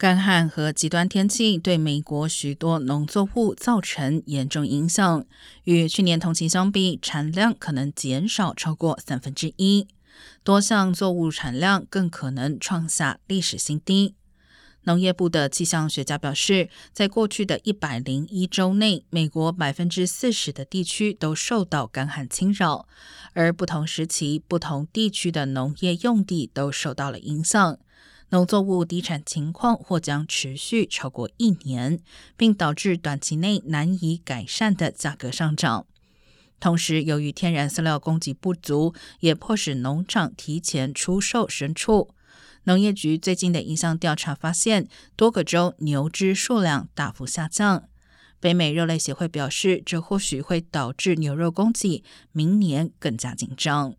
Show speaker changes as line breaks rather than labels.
干旱和极端天气对美国许多农作物造成严重影响，与去年同期相比，产量可能减少超过三分之一，多项作物产量更可能创下历史新低。农业部的气象学家表示，在过去的一百零一周内，美国百分之四十的地区都受到干旱侵扰，而不同时期、不同地区的农业用地都受到了影响。农作物低产情况或将持续超过一年，并导致短期内难以改善的价格上涨。同时，由于天然饲料供给不足，也迫使农场提前出售牲畜。农业局最近的一项调查发现，多个州牛只数量大幅下降。北美肉类协会表示，这或许会导致牛肉供给明年更加紧张。